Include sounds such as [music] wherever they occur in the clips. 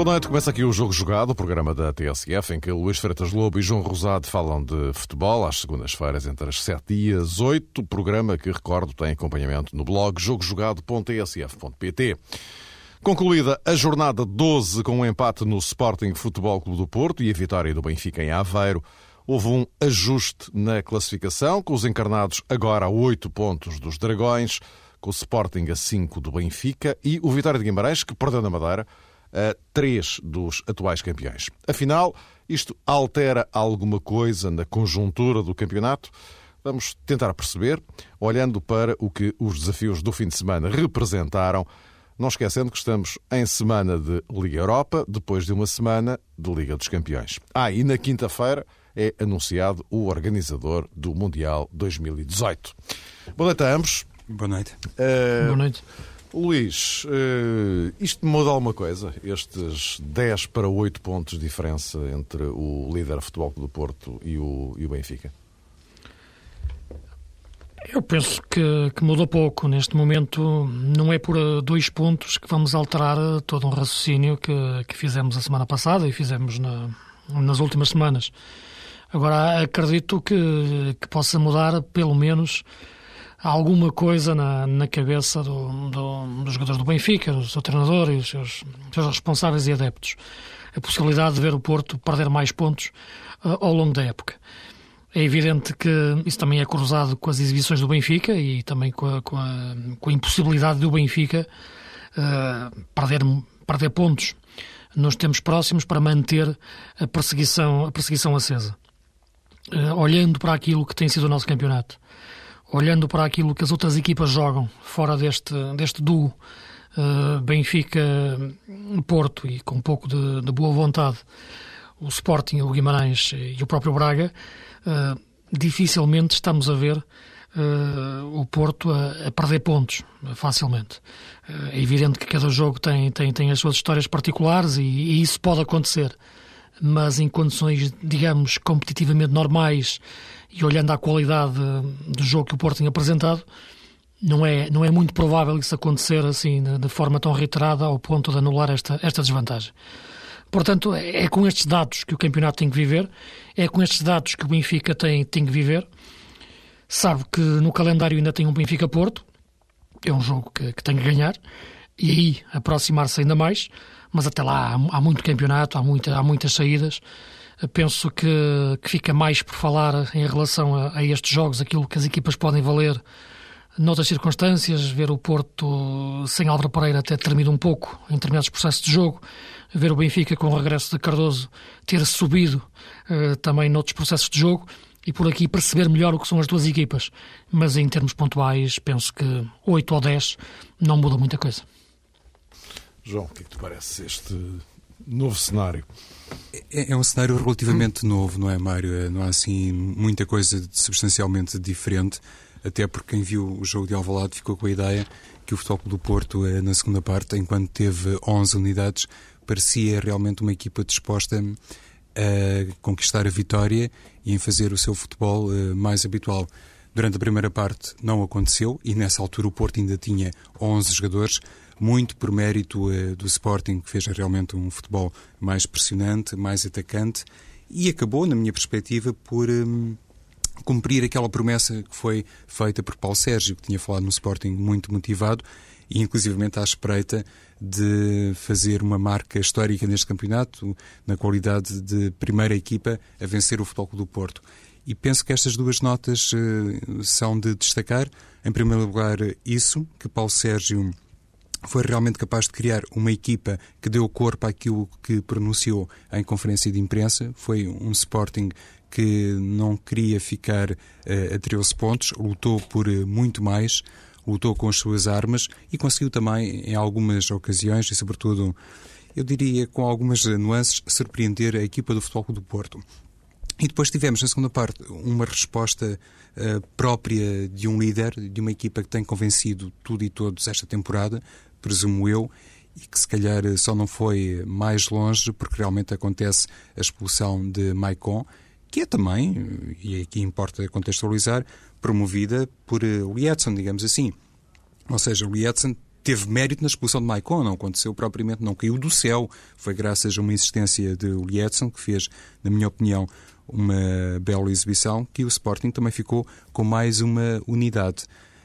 Boa noite, começa aqui o Jogo Jogado, o programa da TSF, em que Luís Freitas Lobo e João Rosado falam de futebol às segundas-feiras entre as 7 e as 8. Programa que, recordo, tem acompanhamento no blog jogojogado.tsf.pt. Concluída a jornada 12 com um empate no Sporting Futebol Clube do Porto e a vitória do Benfica em Aveiro, houve um ajuste na classificação, com os encarnados agora a 8 pontos dos Dragões, com o Sporting a 5 do Benfica e o Vitória de Guimarães, que perdeu na Madeira, a três dos atuais campeões. Afinal, isto altera alguma coisa na conjuntura do campeonato? Vamos tentar perceber, olhando para o que os desafios do fim de semana representaram, não esquecendo que estamos em semana de Liga Europa, depois de uma semana de Liga dos Campeões. Ah, e na quinta-feira é anunciado o organizador do Mundial 2018. Boa noite a ambos. Boa noite. Uh, Boa noite. Luís, uh, isto muda alguma coisa? Estes 10 para 8 pontos de diferença entre o líder Futebol do Porto e o, e o Benfica? Eu penso que, que muda pouco. Neste momento, não é por eh, dois pontos que vamos alterar eh, todo um raciocínio que, que fizemos a semana passada e fizemos na, nas últimas semanas. Agora, acredito que, que possa mudar, pelo menos, alguma coisa na, na cabeça do, do, dos jogadores do Benfica, do seu treinador e seus, seus, responsáveis e adeptos. A possibilidade de ver o Porto perder mais pontos uh, ao longo da época. É evidente que isso também é cruzado com as exibições do Benfica e também com a, com a, com a impossibilidade do Benfica uh, perder, perder pontos nos tempos próximos para manter a perseguição, a perseguição acesa. Uh, olhando para aquilo que tem sido o nosso campeonato, olhando para aquilo que as outras equipas jogam fora deste, deste duo uh, Benfica-Porto e com um pouco de, de, boa vontade o Sporting, o Guimarães e o próprio Braga, uh, dificilmente estamos a ver uh, o Porto a, a, perder pontos facilmente. é evidente que cada jogo tem, tem, tem as suas histórias particulares e, e isso pode acontecer, mas em condições, digamos, competitivamente normais e olhando à qualidade do jogo que o Porto tem apresentado, não é, não é muito provável isso acontecer assim de, forma tão reiterada ao ponto de anular esta, esta desvantagem. Portanto, é com estes dados que o campeonato tem que viver, é com estes dados que o Benfica tem, tem que viver. Sabe que no calendário ainda tem um Benfica-Porto, é um jogo que, que tem que ganhar, e aí aproximar-se ainda mais, mas até lá há, há muito campeonato, há, muita, há muitas saídas penso que, que fica mais por falar em relação a, a, estes jogos, aquilo que as equipas podem valer noutras circunstâncias, ver o Porto sem Álvaro Pereira até termina um pouco em determinados processos de jogo, ver o Benfica com o regresso de Cardoso ter subido uh, também noutros processos de jogo e por aqui perceber melhor o que são as duas equipas. Mas em termos pontuais, penso que 8 ou 10 não muda muita coisa. João, o que é que te parece este novo cenário? É, é um cenário relativamente novo, não é, Mário? É, não há assim muita coisa substancialmente diferente, até porque quem viu o jogo de Alvalade ficou com a ideia que o Futebol do Porto, é, na segunda parte, enquanto teve 11 unidades, parecia realmente uma equipa disposta a conquistar a vitória e em fazer o seu futebol eh, mais habitual. Durante a primeira parte não aconteceu e nessa altura o Porto ainda tinha 11 jogadores, muito por mérito uh, do Sporting, que fez realmente um futebol mais pressionante, mais atacante, e acabou, na minha perspectiva, por um, cumprir aquela promessa que foi feita por Paulo Sérgio, que tinha falado no Sporting muito motivado, e inclusivamente à espreita de fazer uma marca histórica neste campeonato, na qualidade de primeira equipa a vencer o Futebol do Porto. E penso que estas duas notas uh, são de destacar. Em primeiro lugar, isso, que Paulo Sérgio foi realmente capaz de criar uma equipa que deu corpo àquilo que pronunciou em conferência de imprensa. Foi um Sporting que não queria ficar uh, a 13 pontos, lutou por uh, muito mais, lutou com as suas armas e conseguiu também, em algumas ocasiões, e sobretudo, eu diria com algumas nuances, surpreender a equipa do Futebol do Porto. E depois tivemos, na segunda parte, uma resposta uh, própria de um líder, de uma equipa que tem convencido tudo e todos esta temporada, presumo eu, e que se calhar só não foi mais longe porque realmente acontece a expulsão de Maicon, que é também, e aqui importa contextualizar, promovida por Lietzen, digamos assim. Ou seja, Lietzen teve mérito na expulsão de Maicon, não aconteceu propriamente, não caiu do céu. Foi graças a uma existência de Lietzen, que fez, na minha opinião, uma bela exibição, que o Sporting também ficou com mais uma unidade.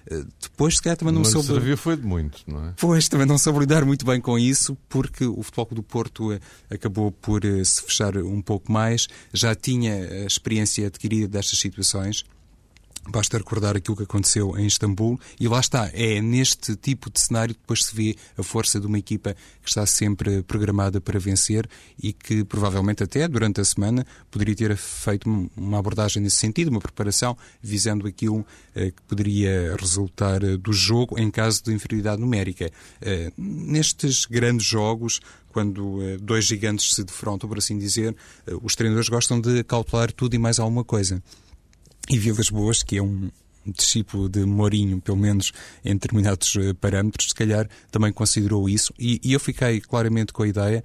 Eh, depois, se calhar, também não, não soube. serviu foi de muito, não é? Pois, também não soube lidar muito bem com isso, porque o Futebol do Porto eh, acabou por eh, se fechar um pouco mais, já tinha a experiência adquirida destas situações Basta recordar aquilo que aconteceu em Istambul e lá está, é neste tipo de cenário que depois se vê a força de uma equipa que está sempre programada para vencer e que provavelmente até durante a semana poderia ter feito uma abordagem nesse sentido, uma preparação visando aquilo eh, que poderia resultar eh, do jogo em caso de inferioridade numérica. Eh, nestes grandes jogos, quando dois gigantes se defrontam, por assim dizer, os treinadores gostam de calcular tudo e mais alguma coisa e Vilas Boas, que é um discípulo de Mourinho, pelo menos em determinados eh, parâmetros, se calhar também considerou isso. E, e eu fiquei claramente com a ideia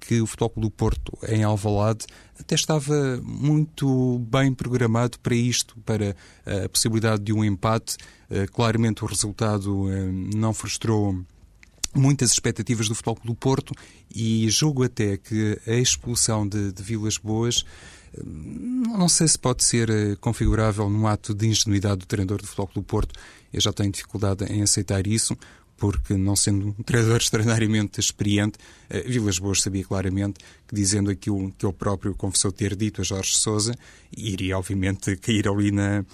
que o Futebol do Porto em Alvalade até estava muito bem programado para isto, para eh, a possibilidade de um empate. Eh, claramente o resultado não frustrou muitas expectativas do Futebol do Porto e julgo até que a expulsão de, de Vilas Boas não sei se pode ser eh, configurável num ato de ingenuidade do treinador do Futebol do Porto. Eu já tenho dificuldade em aceitar isso, porque não sendo um [laughs] treinador extraordinariamente experiente, eh, Vilas Boas sabia claramente que dizendo aquilo que ele próprio confessou ter dito a Jorge Sousa, iria obviamente [laughs] cair ali na,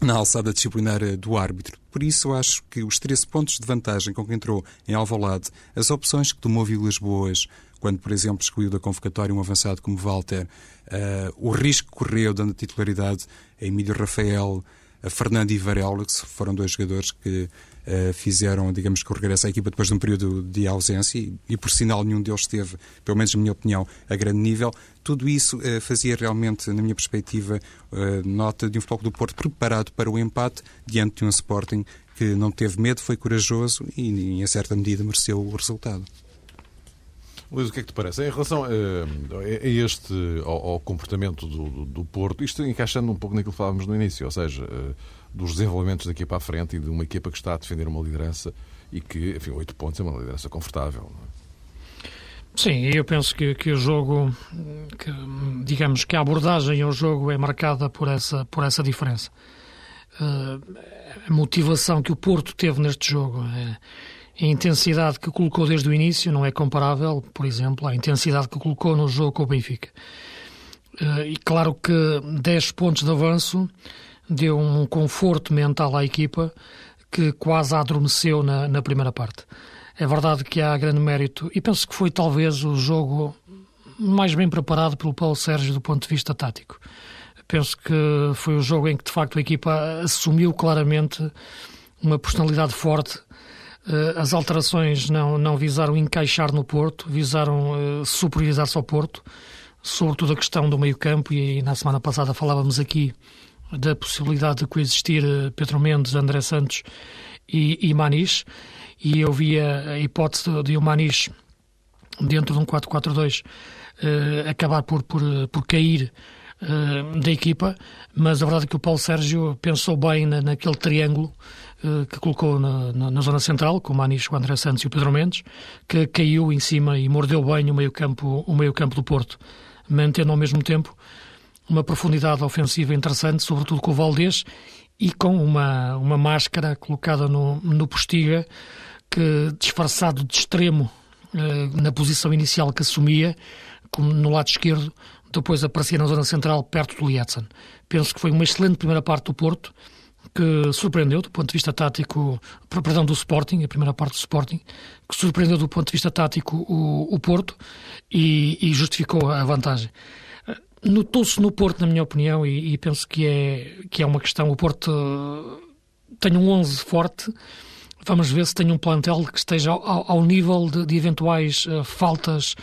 na alçada disciplinar do árbitro. Por isso, acho que os 13 pontos de vantagem com que entrou em Alvalade, as opções que tomou Vilas Boas, quando, por exemplo, excluiu da convocatória um avançado como Walter, uh, o risco que correu dando titularidade a Emílio Rafael, a Fernando e Varela, que foram dois jogadores que uh, fizeram, digamos, que o regresso à equipa depois de um período de ausência e, e, por sinal, nenhum deles esteve, pelo menos na minha opinião, a grande nível. Tudo isso uh, fazia realmente, na minha perspectiva, nota de um futebol do Porto preparado para o empate diante de um Sporting que não teve medo, foi corajoso e, em certa medida, mereceu o resultado. Luís, o que é que te parece? Em relação a, a este, ao, ao comportamento do, do, do, Porto, isto encaixando um pouco naquilo que falávamos no início, ou seja, eh, dos desenvolvimentos daqui para a frente e de uma equipa que está a defender uma liderança e que, enfim, oito pontos é uma liderança confortável. É? Sim, eu penso que, que o jogo, que, digamos que a abordagem ao jogo é marcada por essa, por essa diferença. Uh, a motivação que o Porto teve neste jogo é a intensidade que colocou desde o início não é comparável, por exemplo, à intensidade que colocou no jogo com o Benfica. Eh, e claro que 10 pontos de avanço deu um conforto mental à equipa que quase adormeceu na, na primeira parte. É verdade que há grande mérito, e penso que foi talvez o jogo mais bem preparado pelo Paulo Sérgio do ponto de vista tático. Penso que foi o jogo em que de facto a equipa assumiu claramente uma personalidade forte as alterações não, não visaram encaixar no Porto, visaram uh, superiorizar-se ao Porto, sobretudo a questão do meio-campo, e na semana passada falávamos aqui da possibilidade de coexistir uh, Pedro Mendes, André Santos e, e Manis, e eu via a hipótese de o Manis, dentro de um 4-4-2, uh, acabar por, por, por cair da equipa, mas a verdade é que o Paulo Sérgio pensou bem na, naquele triângulo eh, que colocou na, na, na, zona central, com o Manis, o André Santos e o Pedro Mendes, que caiu em cima e mordeu bem o meio-campo meio do Porto, mantendo ao mesmo tempo uma profundidade ofensiva interessante, sobretudo com o Valdés e com uma, uma máscara colocada no, no Postiga, que disfarçado de extremo eh, na posição inicial que assumia, como no lado esquerdo, depois aparecia na zona central, perto do Lietzen. Penso que foi uma excelente primeira parte do Porto, que surpreendeu do ponto de vista tático, perdão, do Sporting, a primeira parte do Sporting, que surpreendeu do ponto de vista tático o, o Porto e, e, justificou a vantagem. Notou-se no Porto, na minha opinião, e, e, penso que é, que é uma questão. O Porto tem um 11 forte. Vamos ver se tem um plantel que esteja ao, ao nível de, de eventuais uh, faltas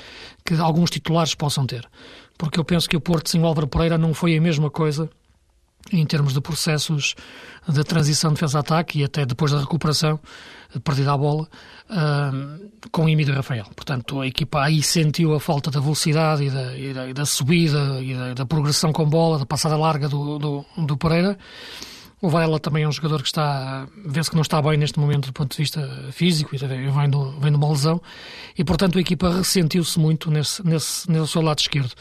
que alguns titulares possam ter. Porque eu penso que o Porto sem o Álvaro Pereira não foi a mesma coisa em termos de processos de transição defesa-ataque e até depois da recuperação, perdida a bola, uh, com Emílio Rafael. Portanto, a equipa aí sentiu a falta da velocidade e da, e da, e da subida e da, da, progressão com bola, da passada larga do, do, do Pereira. O Varela também é um jogador que está, vê-se que não está bem neste momento do ponto de vista físico, vem, do, vem de uma lesão, e portanto a equipa ressentiu-se muito nesse, nesse, nesse seu lado esquerdo.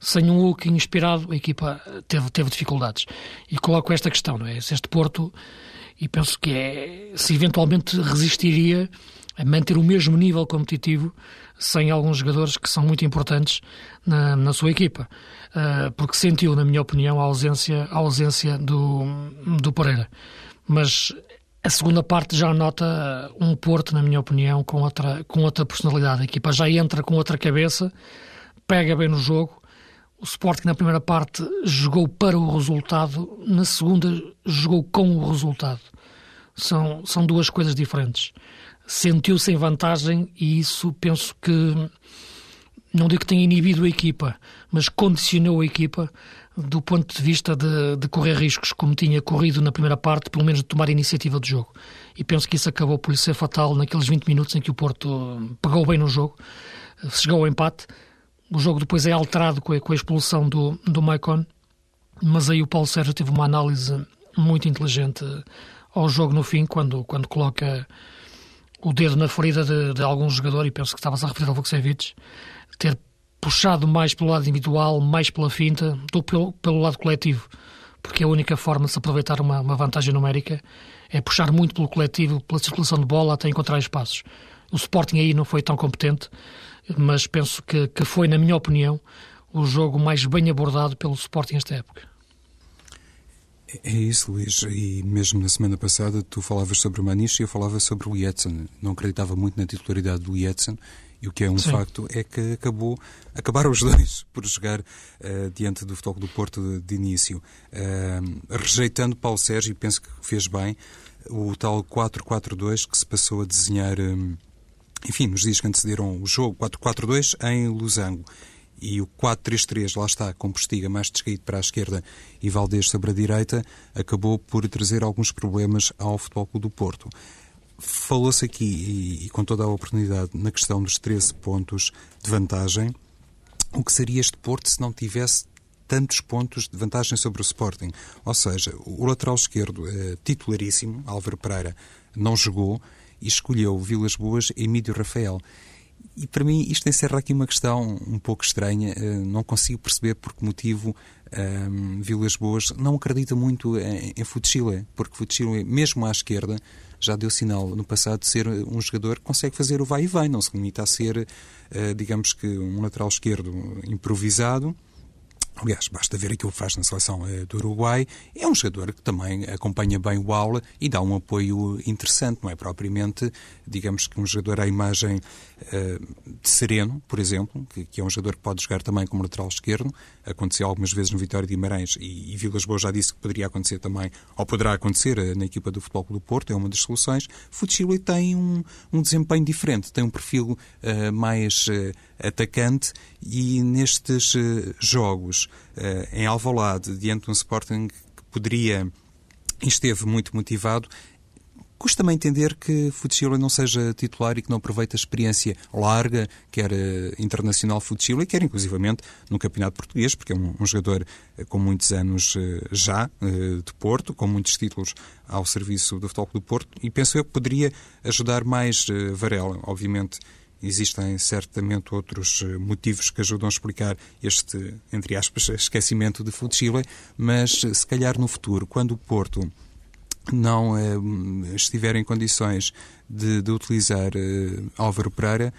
Sem um Hulk inspirado, a equipa teve, teve dificuldades. E coloco esta questão, não é? Se este Porto, e penso que é, se eventualmente resistiria a manter o mesmo nível competitivo sem alguns jogadores que são muito importantes na, na sua equipa. Uh, porque sentiu, na minha opinião, a ausência, a ausência do, do Pereira. Mas a segunda parte já nota um Porto, na minha opinião, com outra, com outra personalidade. A equipa já entra com outra cabeça, pega bem no jogo. O Sporting na primeira parte jogou para o resultado, na segunda jogou com o resultado. São, são duas coisas diferentes sentiu-se em vantagem e isso penso que não digo que tenha inibido a equipa, mas condicionou a equipa do ponto de vista de, de, correr riscos, como tinha corrido na primeira parte, pelo menos de tomar a iniciativa do jogo. E penso que isso acabou por lhe ser fatal naqueles 20 minutos em que o Porto pegou bem no jogo, chegou ao empate. O jogo depois é alterado com a, com a expulsão do, do Maicon, mas aí o Paulo Sérgio teve uma análise muito inteligente ao jogo no fim, quando, quando coloca o dedo na ferida de, de algum jogador, e penso que estava-se a referir ao Vukcevic, ter puxado mais pelo lado individual, mais pela finta, do pelo, pelo lado coletivo. Porque a única forma de se aproveitar uma, uma vantagem numérica é puxar muito pelo coletivo, pela circulação de bola, até encontrar espaços. O Sporting aí não foi tão competente, mas penso que, que foi, na minha opinião, o jogo mais bem abordado pelo Sporting esta época. É isso, Luís. E mesmo na semana passada tu falavas sobre o Maniche e eu falava sobre o Lietzen. Não acreditava muito na titularidade do Lietzen e o que é um Sim. facto é que acabou, acabaram os [laughs] dois por jogar uh, diante do Futebol do Porto de, de início. Uh, rejeitando Paulo Sérgio, e penso que fez bem, o tal 4-4-2 que se passou a desenhar, um, enfim, nos dias que antecederam o jogo, 4-4-2 em Losango e o 4-3-3, lá está, com Postiga mais descaído para a esquerda e Valdez sobre a direita, acabou por trazer alguns problemas ao Futebol Clube do Porto. Falou-se aqui, e, e, com toda a oportunidade, na questão dos 13 pontos de vantagem. O que seria este Porto se não tivesse tantos pontos de vantagem sobre o Sporting? Ou seja, o lateral esquerdo, eh, titularíssimo, Álvaro Pereira, não jogou e escolheu Vilas Boas e Emílio Rafael. E para mim isto encerra aqui uma questão um pouco estranha. Eh, não consigo perceber por que motivo um, ehm, Vilas Boas não acredita muito em, em porque Futchile, mesmo à esquerda, já deu sinal no passado de ser um jogador que consegue fazer o vai e vem, não se limita a ser, uh, digamos que, um lateral esquerdo improvisado Aliás, basta ver aquilo que faz na seleção eh, do Uruguai. É um jogador que também acompanha bem o aula e dá um apoio interessante. Não é propriamente, digamos que um jogador à imagem uh, de Sereno, por exemplo, que, é um jogador que pode jogar também como lateral esquerdo. Aconteceu algumas vezes no Vitória de Guimarães e, Vilas Boas já disse que poderia acontecer também, ou poderá acontecer uh, na equipa do Futebol do Porto. É uma das soluções. Futsili tem um, um desempenho diferente, tem um perfil mais atacante e nestes jogos uh, em Alvalade, diante de um Sporting que poderia e esteve muito motivado, Custa-me entender que Futsila não seja titular e que não aproveite a experiência larga, quer uh, internacional Futsila, quer inclusivamente no Campeonato Português, porque é um, um jogador com muitos anos já de Porto, com muitos títulos ao serviço do Futebol do Porto, e penso eu que poderia ajudar mais Varela. Obviamente, Existem certamente outros eh, motivos que ajudam a explicar este, entre aspas, esquecimento de Futsile, mas eh, se calhar no futuro, quando o Porto não eh, estiver em condições de, de utilizar eh, Álvaro Pereira,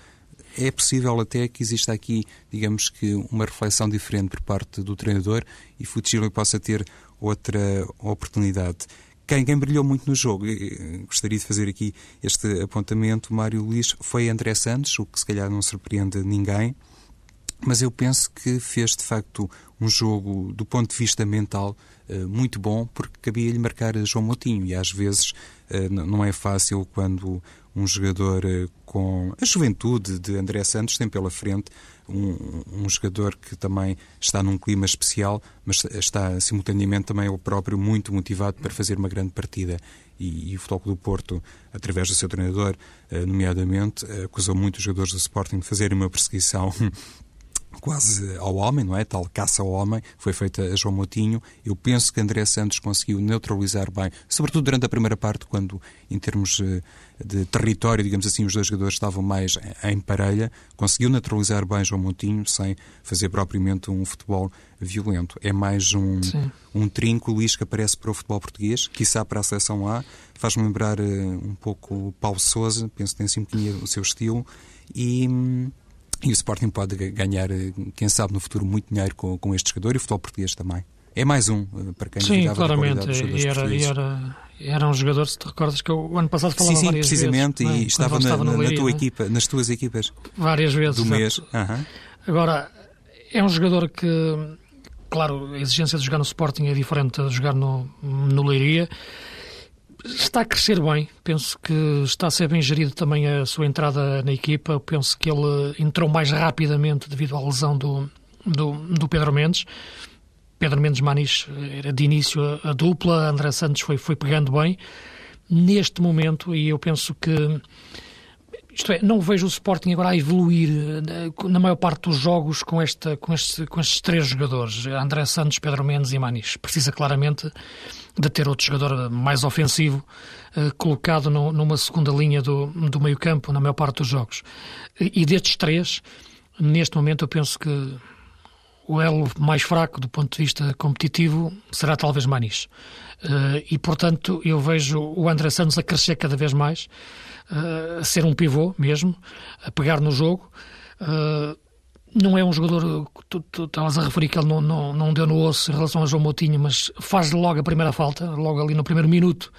é possível até que exista aqui, digamos que, uma reflexão diferente por parte do treinador e Futsile possa ter outra oportunidade. Quem, quem brilhou muito no jogo, gostaria de fazer aqui este apontamento, Mário Luís, foi André Santos, o que se calhar não surpreende ninguém, mas eu penso que fez de facto um jogo do ponto de vista mental eh, muito bom, porque cabia-lhe marcar João Moutinho. E às vezes eh, não é fácil quando um jogador eh, com a juventude de André Santos tem pela frente um, um, jogador que também está num clima especial, mas está simultaneamente também o próprio muito motivado para fazer uma grande partida. E, e o Futebol do Porto, através do seu treinador, nomeadamente, acusou muitos jogadores do Sporting de fazerem uma perseguição [laughs] quase ao homem, não é? Tal caça ao homem, foi feita a João Moutinho. Eu penso que André Santos conseguiu neutralizar bem, sobretudo durante a primeira parte, quando, em termos eh, de território, digamos assim, os dois jogadores estavam mais em parelha, conseguiu neutralizar bem João Moutinho, sem fazer propriamente um futebol violento. É mais um, um trinco, Luís, que aparece para o futebol português, quiçá para a seleção A. Faz-me lembrar uh, um pouco o Paulo Sousa, penso que tem assim um o seu estilo. E. E o Sporting pode ganhar, eh, quem sabe, no futuro, muito dinheiro com, com este jogador e o futebol português também. É mais um eh, para quem Sim, claramente. E era, e era, era um jogador, se te recordas, que o ano passado falava sim, sim, várias precisamente, vezes. e estava, na, estava na, na tua é? equipa, nas tuas equipas. Várias vezes. Do mês. Uhum. Agora, é um jogador que, claro, a exigência de jogar no Sporting é diferente de jogar no, no Leiria está a crescer bem. Penso que está a ser bem gerido também a sua entrada na equipa. Penso que ele entrou mais rapidamente devido à lesão do, do, do Pedro Mendes. Pedro Mendes Manis era de início a, a dupla, André Santos foi, foi pegando bem. Neste momento, e eu penso que isto é, não vejo o Sporting agora a evoluir eh, na maior parte dos jogos com, esta, com, este, com estes três jogadores, André Santos, Pedro Mendes e Manis. Precisa claramente de ter outro jogador mais ofensivo uh, colocado no, numa segunda linha do, do meio campo na maior parte dos jogos. E, e destes três, neste momento eu penso que o elo mais fraco do ponto de vista competitivo será talvez Manis. Uh, e, portanto, eu vejo o André Santos a crescer cada vez mais, uh, a ser um pivô mesmo, a pegar no jogo. Uh, não é um jogador, tu, tu estavas a referir que ele não, não, não deu no osso em relação a João Moutinho, mas faz logo a primeira falta, logo ali no primeiro minuto.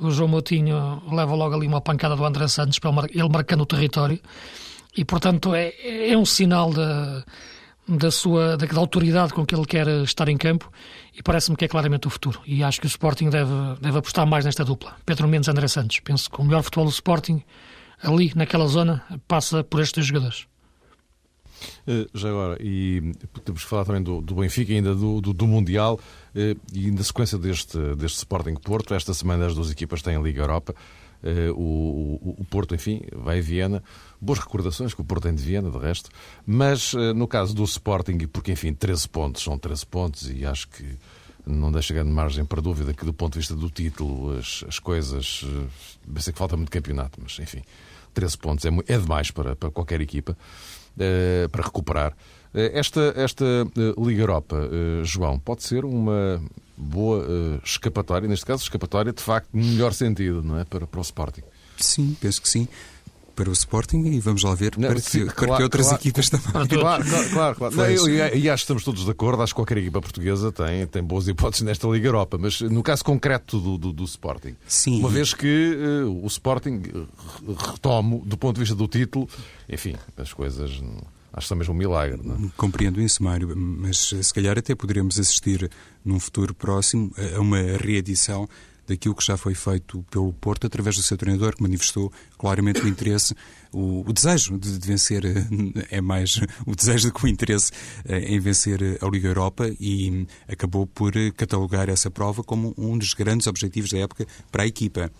O João Moutinho leva logo ali uma pancada do André Santos, ele marcando o território. E, portanto, é, é um sinal da, da sua da, da, autoridade com que ele quer estar em campo e parece-me que é claramente o futuro. E acho que o Sporting deve, deve apostar mais nesta dupla. Pedro Mendes André Santos. Penso que o melhor futebol do Sporting, ali naquela zona, passa por estes dois jogadores. Eh, já agora, e temos que falar também do, do Benfica, ainda do, do, do Mundial, eh, e na sequência deste, deste Sporting Porto, esta semana as duas equipas têm a Liga Europa. Eh, o, o, o, Porto, enfim, vai a Viena. Boas recordações que o Porto tem de Viena, de resto. Mas no caso do Sporting, porque, enfim, 13 pontos são 13 pontos e acho que não deixa grande margem para dúvida que, do ponto de vista do título, as, as coisas. Pensei que falta muito campeonato, mas, enfim, 13 pontos é, é demais para, para qualquer equipa. Eh, para recuperar. Eh, esta, esta eh, Liga Europa, João, pode ser uma boa escapatória, neste caso, escapatória de facto no melhor sentido, não é? Para, para o Sporting. Sim, penso que sim para o Sporting e vamos lá ver não, para, que, claro, para que outras claro, equipas também. Claro, claro, claro. Não, eu, e acho que estamos todos de acordo, acho que qualquer equipa portuguesa tem, tem boas hipóteses nesta Liga Europa, mas no caso concreto do, do, do Sporting, Sim. uma vez que uh, o Sporting, retomo, do ponto de vista do título, enfim, as coisas... Acho que é mesmo um milagre. Não é? Compreendo isso, Mário, mas se calhar até poderemos assistir num futuro próximo a uma reedição daquilo que já foi feito pelo Porto através do seu treinador, que manifestou claramente o interesse, o, o desejo de, de, vencer, eh, é mais o desejo do que o interesse eh, em vencer a Liga Europa e acabou por catalogar essa prova como um dos grandes objetivos da época para a equipa.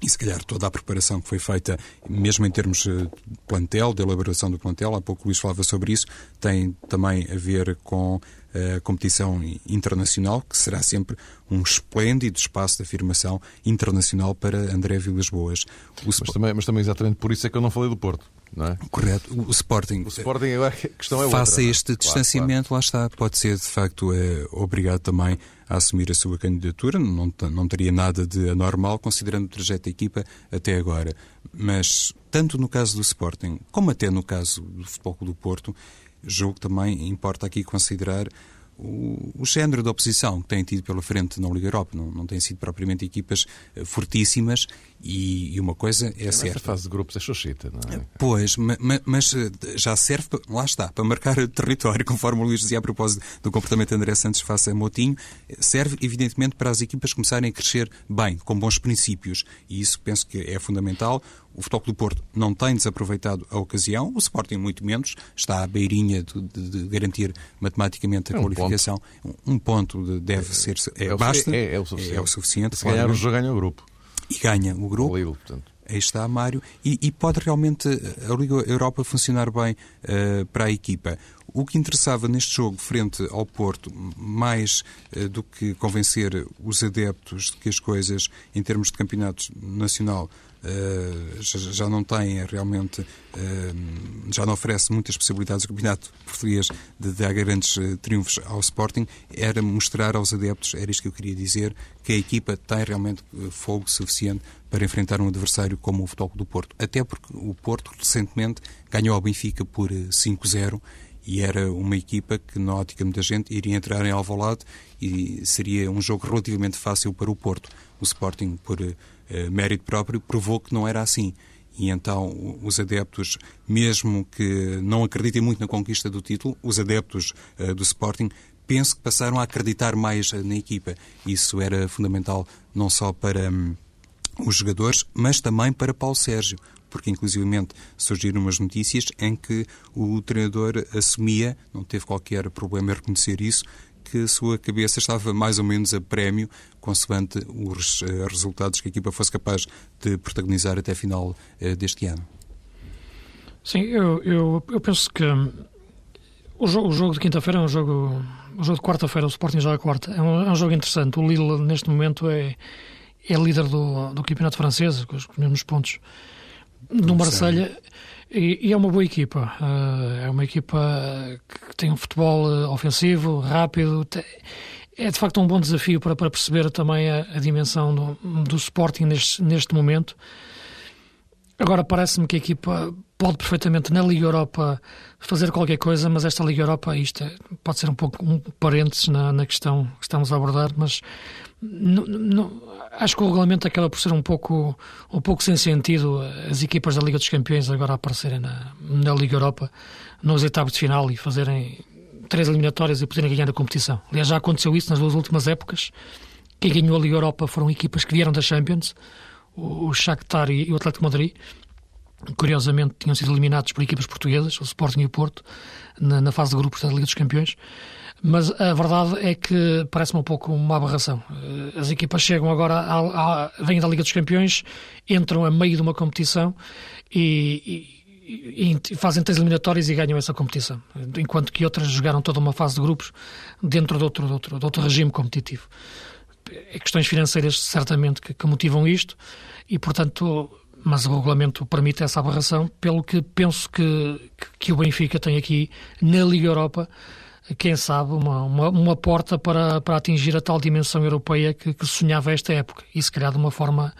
E se calhar toda a preparação que foi feita, mesmo em termos eh, de plantel, de elaboração do plantel, há pouco o Luís falava sobre isso, tem também a ver com a competição internacional, que será sempre um esplêndido espaço de afirmação internacional para André Vilas Boas. Mas também, mas também exatamente por isso é que eu não falei do Porto. Não é? Correto. O Sporting, o Sporting a questão é outra, a este claro, distanciamento, claro. lá está, pode ser de facto é, obrigado também a assumir a sua candidatura. Não, não teria nada de anormal, considerando o trajeto da equipa até agora. Mas, tanto no caso do Sporting, como até no caso do Futebol do Porto, Julgo também importa aqui considerar o, o género da oposição que tem tido pela frente na Liga Europa. Não, não têm sido propriamente equipas uh, fortíssimas e, e, uma coisa é, é certa. Fase de grupos é xoxita, não é? Pois, mas, mas eh, já serve, lá está, para marcar território, [laughs] conforme o Luís dizia a propósito do comportamento de André Santos face a Motinho, serve evidentemente para as equipas começarem a crescer bem, com bons princípios. E isso penso que é fundamental. O Futebol do Porto não tem desaproveitado a ocasião, o Sporting muito menos, está à beirinha de, de, de garantir matematicamente a é um qualificação. Ponto. Um ponto deve é, ser. É, é, basta, é, o suficiente. É, o suficiente. Se ganhar o jogo, ganha o grupo. E ganha o grupo. Lille, portanto. Aí está, Mário. E, e, pode realmente a Liga Europa funcionar bem uh, para a equipa. O que interessava neste jogo, frente ao Porto, mais uh, do que convencer os adeptos de que as coisas, em termos de campeonato nacional, já, já, não tem realmente, uh, já não oferece muitas possibilidades o campeonato português de dar grandes uh, triunfos ao Sporting, era mostrar aos adeptos, era isto que eu queria dizer, que a equipa tem realmente fogo suficiente para enfrentar um adversário como o Futebol do Porto. Até porque o Porto recentemente ganhou ao Benfica por 5-0 e era uma equipa que, na ótica muita gente, iria entrar em Alvalade e seria um jogo relativamente fácil para o Porto. O Sporting, por eh, mérito próprio, provou que não era assim. E então os adeptos, mesmo que não acreditem muito na conquista do título, os adeptos uh, do Sporting, penso que passaram a acreditar mais na equipa. Isso era fundamental não só para um, os jogadores, mas também para Paulo Sérgio, porque inclusivamente surgiram umas notícias em que o treinador assumia, não teve qualquer problema em reconhecer isso, que a sua cabeça estava mais ou menos a prémio, consoante os uh, resultados que a equipa fosse capaz de protagonizar até a final uh, deste ano. Sim, eu, eu, eu penso que o jogo, o jogo de quinta-feira é um jogo. O jogo de quarta-feira, o Sporting joga quarta. É um, é um jogo interessante. O Lille, neste momento, é, é líder do, do campeonato francês, com os mesmos pontos do Marselha e, e, é uma boa equipa. Uh, é uma equipa que tem um futebol eh, ofensivo, rápido. É de facto um bom desafio para, para perceber também a, a dimensão do, do Sporting neste, neste momento. Agora parece-me que a equipa pode perfeitamente na Liga Europa fazer qualquer coisa, mas esta Liga Europa, isto é, pode ser um pouco um parênteses na, na questão que estamos a abordar, mas acho que o regulamento acaba por ser um pouco, um pouco sem sentido as equipas da Liga dos Campeões agora aparecerem na, na Liga Europa nos etapas de final e fazerem três eliminatórias e poderem ganhar a competição. Aliás, já aconteceu isso nas duas últimas épocas. Quem ganhou a Liga Europa foram equipas que vieram da Champions, o Shakhtar e o Atlético Madrid. Curiosamente, tinham sido eliminados por equipas portuguesas, o Sporting e o Porto, na, na fase de grupos da Liga dos Campeões. Mas a verdade é que parece-me um pouco uma aberração. Eh, as equipas chegam agora, à, à, vêm da Liga dos Campeões, entram a meio de uma competição e, e, e, fazem três eliminatórias e ganham essa competição. Enquanto que outras jogaram toda uma fase de grupos dentro de outro, de outro, de outro regime competitivo. É questões financeiras, certamente, que, que motivam isto e, portanto, mas o regulamento permite essa aberração, pelo que penso que, que o Benfica tem aqui na Liga Europa quem sabe, uma, uma, uma, porta para, para atingir a tal dimensão europeia que, que sonhava esta época. E se calhar de uma forma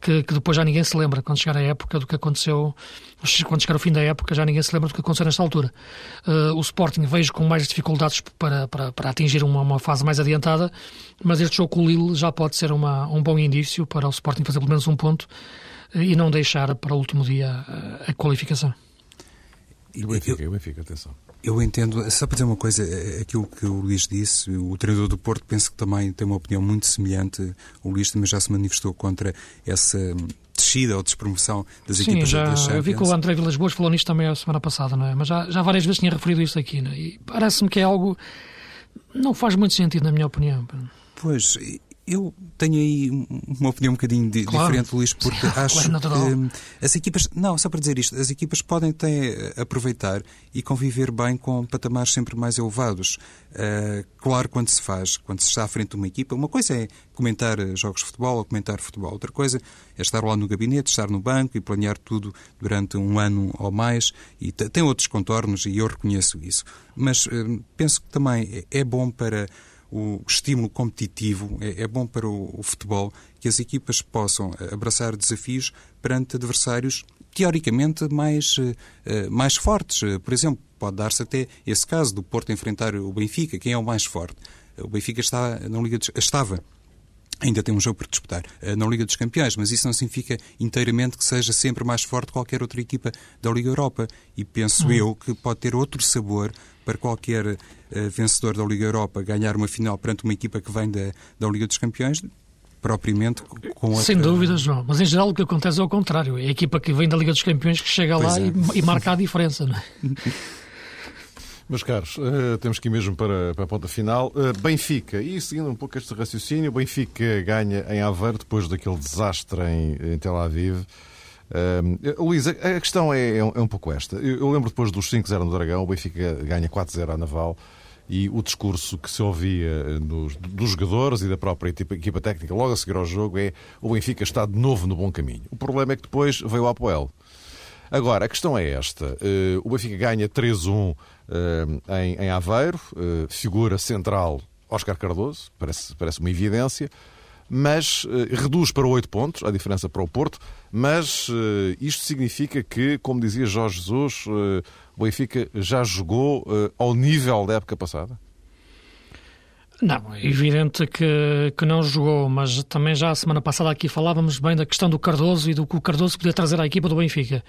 que, que, depois já ninguém se lembra, quando chegar a época do que aconteceu, quando chegar o fim da época, já ninguém se lembra do que aconteceu nesta altura. Uh, o Sporting vejo com mais dificuldades para, para, para atingir uma, uma, fase mais adiantada, mas este jogo com o Lille já pode ser uma, um bom indício para o Sporting fazer pelo menos um ponto uh, e não deixar para o último dia uh, a qualificação. E o Benfica, e o Benfica, atenção. Eu entendo, só para dizer uma coisa, é, é aquilo que o Luís disse, o treinador do Porto penso que também tem uma opinião muito semelhante. O Luís também já se manifestou contra essa descida ou despromoção das Sim, equipas já, da Champions. Eu vi que o André Vilas Boas falou nisto também a semana passada, não é? Mas já, já várias vezes tinha referido isso aqui, não é? E parece-me que é algo. Não faz muito sentido, na minha opinião. Pois, eu tenho aí uma opinião um bocadinho de, claro. diferente, Luís, porque [laughs] acho claro, que as equipas, não, só para dizer isto, as equipas podem até aproveitar e conviver bem com patamares sempre mais elevados. Uh, claro, quando se faz, quando se está à frente de uma equipa, uma coisa é comentar jogos de futebol ou comentar futebol, outra coisa é estar lá no gabinete, estar no banco e planear tudo durante um ano ou mais, e tem outros contornos e eu reconheço isso. Mas uh, penso que também é, é bom para o estímulo competitivo, é, é bom para o, o, futebol que as equipas possam abraçar desafios perante adversários teoricamente mais, uh, mais fortes. Por exemplo, pode dar-se até esse caso do Porto enfrentar o Benfica, quem é o mais forte? O Benfica está na Liga estava Ainda tem um jogo para disputar uh, na Liga dos Campeões, mas isso não significa inteiramente que seja sempre mais forte qualquer outra equipa da Liga Europa. E penso hum. eu que pode ter outro sabor para qualquer uh, vencedor da Liga Europa ganhar uma final perante uma equipa que vem da, da Liga dos Campeões propriamente com outra... Sem dúvida, João. Mas em geral o que acontece é o contrário. É a equipa que vem da Liga dos Campeões que chega pois lá é. e, e, marca a diferença. Não é? [laughs] Meus caros, uh, temos que ir mesmo para, para a ponta final. Uh, Benfica, e seguindo um pouco este raciocínio, Benfica ganha em Aveiro depois daquele desastre em, em Tel Aviv. Uh, Luís, a, a questão é, é, um, é, um, pouco esta. Eu, eu lembro depois dos 5-0 no Dragão, o Benfica ganha 4-0 à Naval e o discurso que se ouvia nos, dos jogadores e da própria equipa, técnica logo a seguir ao jogo é o Benfica está de novo no bom caminho. O problema é que depois veio o Apoel. Agora, a questão é esta. Uh, o Benfica ganha 3-1 uh, em, em Aveiro, figura central Oscar Cardoso, parece, parece uma evidência mas uh, reduz para 8 pontos a diferença para o Porto, mas uh, isto significa que, como dizia Jorge Jesus, uh, o Benfica já jogou ao nível da época passada? Não, é evidente que, que não jogou, mas também já a semana passada aqui falávamos bem da questão do Cardoso e do que o Cardoso podia trazer à equipa do Benfica.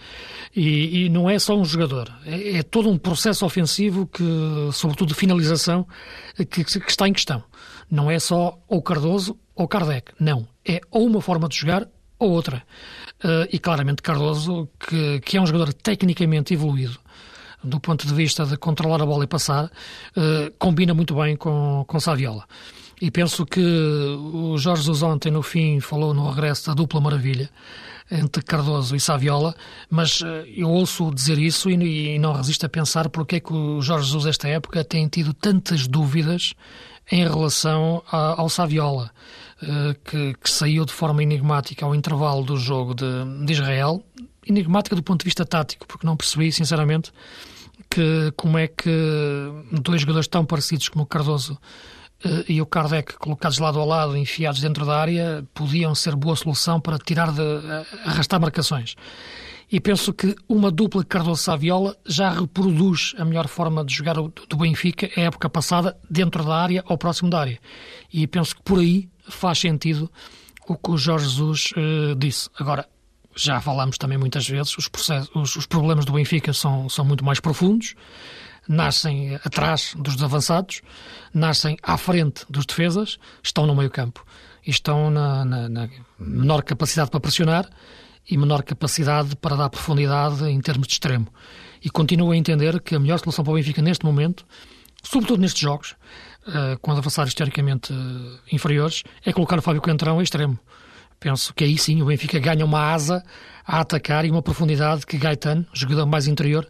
E, e não é só um jogador, é, é, todo um processo ofensivo que, sobretudo de finalização, que, que está em questão. Não é só o Cardoso ou Kardec. Não. É ou uma forma de jogar ou outra. Uh, e claramente Cardoso, que, que é um jogador tecnicamente evoluído, do ponto de vista de controlar a bola e passar, uh, combina muito bem com, com Saviola. E penso que o Jorge Jesus ontem, no fim, falou no regresso da dupla maravilha entre Cardoso e Saviola, mas uh, eu ouço dizer isso e, e, não resisto a pensar porque é que o Jorge Jesus, esta época, tem tido tantas dúvidas em relação a, ao Saviola. Eh, que, que, saiu de forma enigmática ao intervalo do jogo de, de, Israel, enigmática do ponto de vista tático, porque não percebi, sinceramente, que como é que dois jogadores tão parecidos como o Cardoso uh, e o Kardec, colocados lado a lado, enfiados dentro da área, podiam ser boa solução para tirar de arrastar marcações. E penso que uma dupla Cardoso-Saviola já reproduz a melhor forma de jogar do Benfica a época passada, dentro da área ou próximo da área. E penso que por aí faz sentido o que o Jorge Jesus uh, disse. Agora, já falámos também muitas vezes, os, processos, os, problemas do Benfica são, são muito mais profundos, nascem atrás dos avançados, nascem à frente dos defesas, estão no meio campo e estão na, na, na menor capacidade para pressionar e menor capacidade para dar profundidade em termos de extremo. E continuo a entender que a melhor solução para o Benfica neste momento, sobretudo nestes jogos, uh, com adversários teoricamente uh, inferiores, é colocar o Fábio Coentrão a extremo. Penso que aí sim o Benfica ganha uma asa a atacar e uma profundidade que Gaetano, jogador mais interior,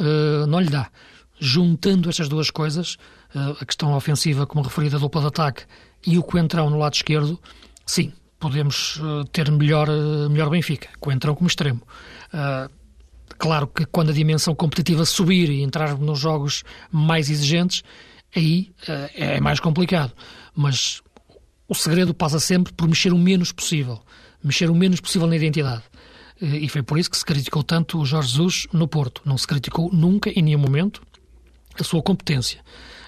uh, não lhe dá. Juntando estas duas coisas, a questão ofensiva, como referida, dupla de ataque, e o Coentrão no lado esquerdo, sim, podemos ter melhor, melhor Benfica, Coentrão como extremo. Claro que quando a dimensão competitiva subir e entrarmos nos jogos mais exigentes, aí uh, é mais complicado. Mas o segredo passa sempre por mexer o menos possível. Mexer o menos possível na identidade. Uh, e foi por isso que se criticou tanto o Jorge Jesus no Porto. Não se criticou nunca, em nenhum momento, a sua competência.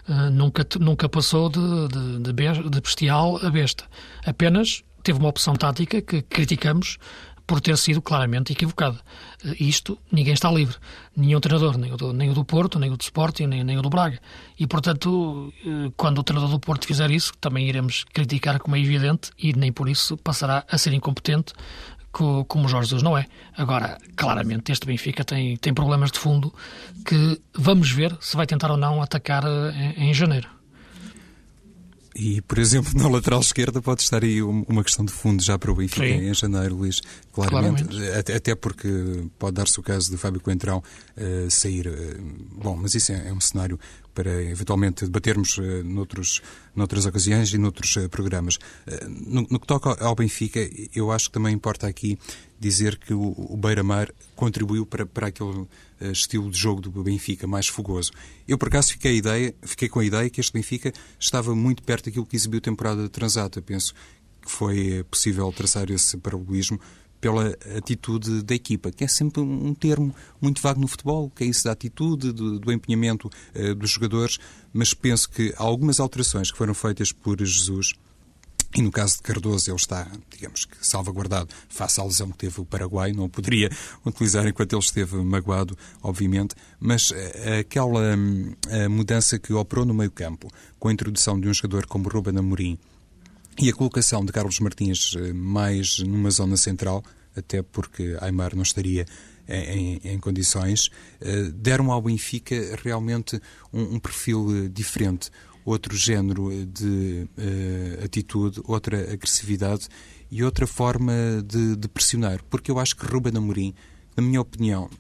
Uh, nunca, nunca passou de, de, de bestial a besta. Apenas teve uma opção tática que criticamos por ter sido claramente equivocada. Eh, isto, ninguém está livre. Nenhum treinador, nem o do, nem o do Porto, nem o do Sporting, nem, nem o do Braga. E, portanto, eh, quando o treinador do Porto fizer isso, também iremos criticar como é evidente e nem por isso passará a ser incompetente como o Jorge Jesus não é. Agora, claramente, este Benfica tem, tem problemas de fundo que vamos ver se vai tentar ou não atacar eh, em, em janeiro. E, por exemplo, na lateral esquerda pode estar aí uma questão de fundo já para o Benfica Sim. em janeiro, Luís. Claramente. claramente. Até porque pode dar-se o caso de Fábio Coentrão uh, sair. Uh, bom, mas isso é, é, um cenário para eventualmente debatermos uh, noutros, noutras ocasiões e noutros uh, programas. Uh, no, no, que toca ao Benfica, eu acho que também importa aqui dizer que o, o Beira-Mar contribuiu para, para aquele estilo de jogo do Benfica mais fogoso. Eu, por acaso, fiquei, ideia, fiquei com a ideia que este Benfica estava muito perto daquilo que exibiu a temporada transata. Penso que foi possível traçar esse paralelismo pela atitude da equipa, que é sempre um termo muito vago no futebol, que é isso da atitude, do, do empenhamento uh, dos jogadores, mas penso que algumas alterações que foram feitas por Jesus e no caso de Cardoso, ele está, digamos que, salvaguardado face à lesão que teve o Paraguai. Não o poderia utilizar enquanto ele esteve magoado, obviamente. Mas eh, aquela eh, mudança que operou no meio-campo, com a introdução de um jogador como Ruben Amorim e a colocação de Carlos Martins eh, mais numa zona central, até porque Aymar não estaria em, em, condições, deram ao Benfica realmente um, um perfil diferente outro género de uh, atitude, outra agressividade e outra forma de, de pressionar. Porque eu acho que Ruben Amorim, na minha opinião,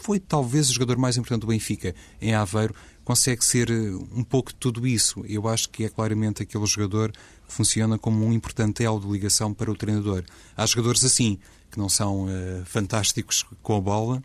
foi talvez o jogador mais importante do Benfica em Aveiro, consegue ser eh, um pouco de tudo isso. Eu acho que é claramente aquele jogador que funciona como um importante elo de ligação para o treinador. Há jogadores assim, que não são uh, fantásticos com a bola,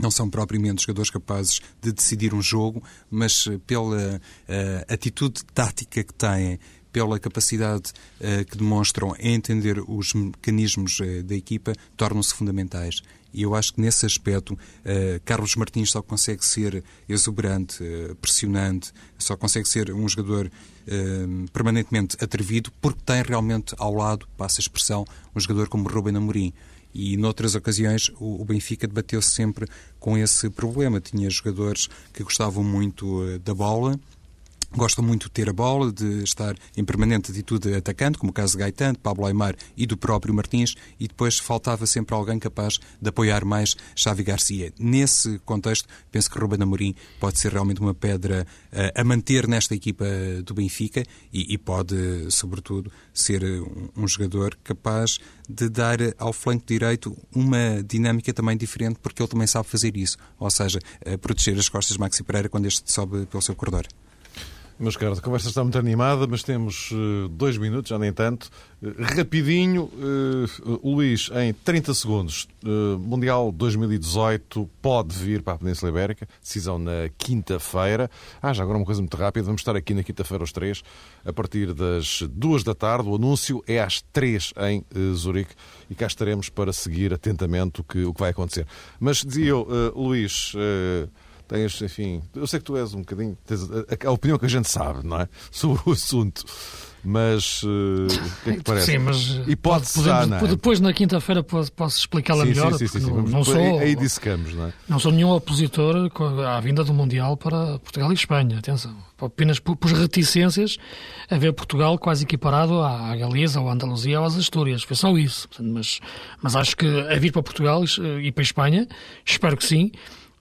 não são propriamente jogadores capazes de decidir um jogo, mas eh, pela uh, atitude tática que têm, pela capacidade uh, que demonstram em entender os mecanismos uh, da equipa, tornam-se fundamentais. E eu acho que nesse aspecto, uh, Carlos Martins só consegue ser exuberante, pressionante, só consegue ser um jogador permanentemente atrevido, porque tem realmente ao lado, passa a expressão, um jogador como Ruben Amorim. E noutras ocasiões o Benfica debateu-se sempre com esse problema. Tinha jogadores que gostavam muito da bola, Gosta muito de ter a bola, de estar em permanente atitude atacante, como o caso de Gaetan, de Pablo Aymar e do próprio Martins, e depois faltava sempre alguém capaz de apoiar mais Xavi Garcia. Nesse contexto, penso que Ruben Amorim pode ser realmente uma pedra uh, a manter nesta equipa do Benfica e, e pode, sobretudo, ser um, um, jogador capaz de dar ao flanco direito uma dinâmica também diferente, porque ele também sabe fazer isso, ou seja, uh, proteger as costas de Maxi Pereira quando este sobe pelo seu corredor. Meus caros, a conversa está muito animada, mas temos uh, dois minutos, já nem tanto. Uh, rapidinho, uh, Luís, em 30 segundos, Mundial 2018 pode vir para a Península Ibérica, decisão na quinta-feira. Ah, já agora uma coisa muito rápida, vamos estar aqui na quinta-feira aos três, a partir das duas da tarde. O anúncio é às três em Zurique e cá estaremos para seguir atentamente o que, o que vai acontecer. Mas dizia eu, Luís tens, enfim, eu sei que tu és um bocadinho, a, a opinião que a gente sabe, não é? [laughs] Sobre o assunto. Mas uh, o que é que parece? Sim, mas e pode podemos, já, é? depois na quinta-feira posso, posso explicá-la melhor. Sim, sim, sim, não, não sou, aí dissecamos, não é? Não sou nenhum opositor à vinda do Mundial para Portugal e Espanha, atenção. Apenas por, reticências a ver Portugal quase equiparado à Galiza, ou à Andaluzia ou às Astúrias. Foi só isso. Mas, mas acho que a vir para Portugal e para a Espanha, espero que sim,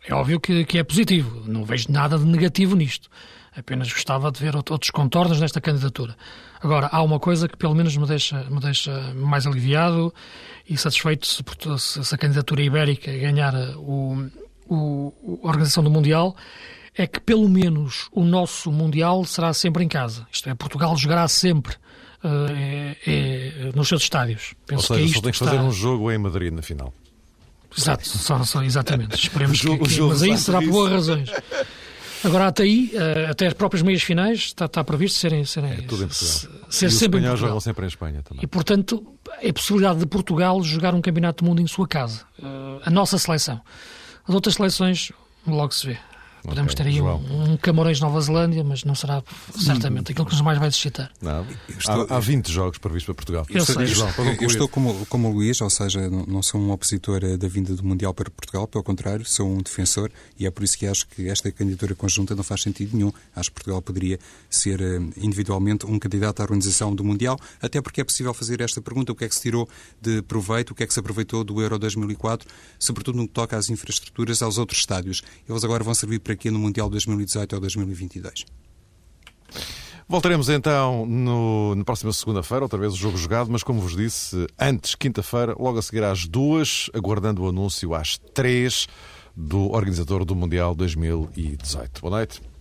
é óbvio que, que é positivo, não vejo nada de negativo nisto. Apenas gostava de ver outros contornos nesta candidatura. Agora, há uma coisa que pelo menos me deixa, me deixa mais aliviado e satisfeito se, se a candidatura ibérica ganhar o, o, a organização do Mundial, é que pelo menos o nosso Mundial será sempre em casa. Isto é, Portugal jogará sempre uh, é, é, nos seus estádios. Penso Ou seja, que é só tem que fazer está... um jogo em Madrid na final. Exato, só, só, exatamente. Esperemos [laughs] que, que mas aí será por boas razões. Agora, até aí, eh, até as próprias meias finais, está, está previsto serem, serem é tudo em Portugal. ser e sempre os espanhóis jogam sempre em Espanha também. E, portanto, é a possibilidade de Portugal jogar um campeonato do mundo em sua casa. Eh, a nossa seleção. As outras seleções, logo se vê. Podemos okay. ter aí um, um, Camões Nova Zelândia, mas não será certamente aquilo que nos mais vai suscitar. Não, estou... há, há 20 jogos previstos para Portugal. Eu, sei. João, eu estou como, como o Luís, ou seja, não, sou um opositor da vinda do Mundial para Portugal, pelo contrário, sou um defensor e é por isso que acho que esta candidatura conjunta não faz sentido nenhum. Acho que Portugal poderia ser eh, individualmente um candidato à organização do Mundial, até porque é possível fazer esta pergunta: o que é que se tirou de proveito, o que é que se aproveitou do Euro 2004, sobretudo no que toca às infraestruturas, aos outros estádios. Eles agora vão servir para aqui no Mundial 2018 ou 2022. Voltaremos então no, na próxima segunda-feira, outra vez o jogo jogado, mas como vos disse, antes, quinta-feira, logo a seguir às duas, aguardando o anúncio às três do organizador do Mundial 2018. Boa noite.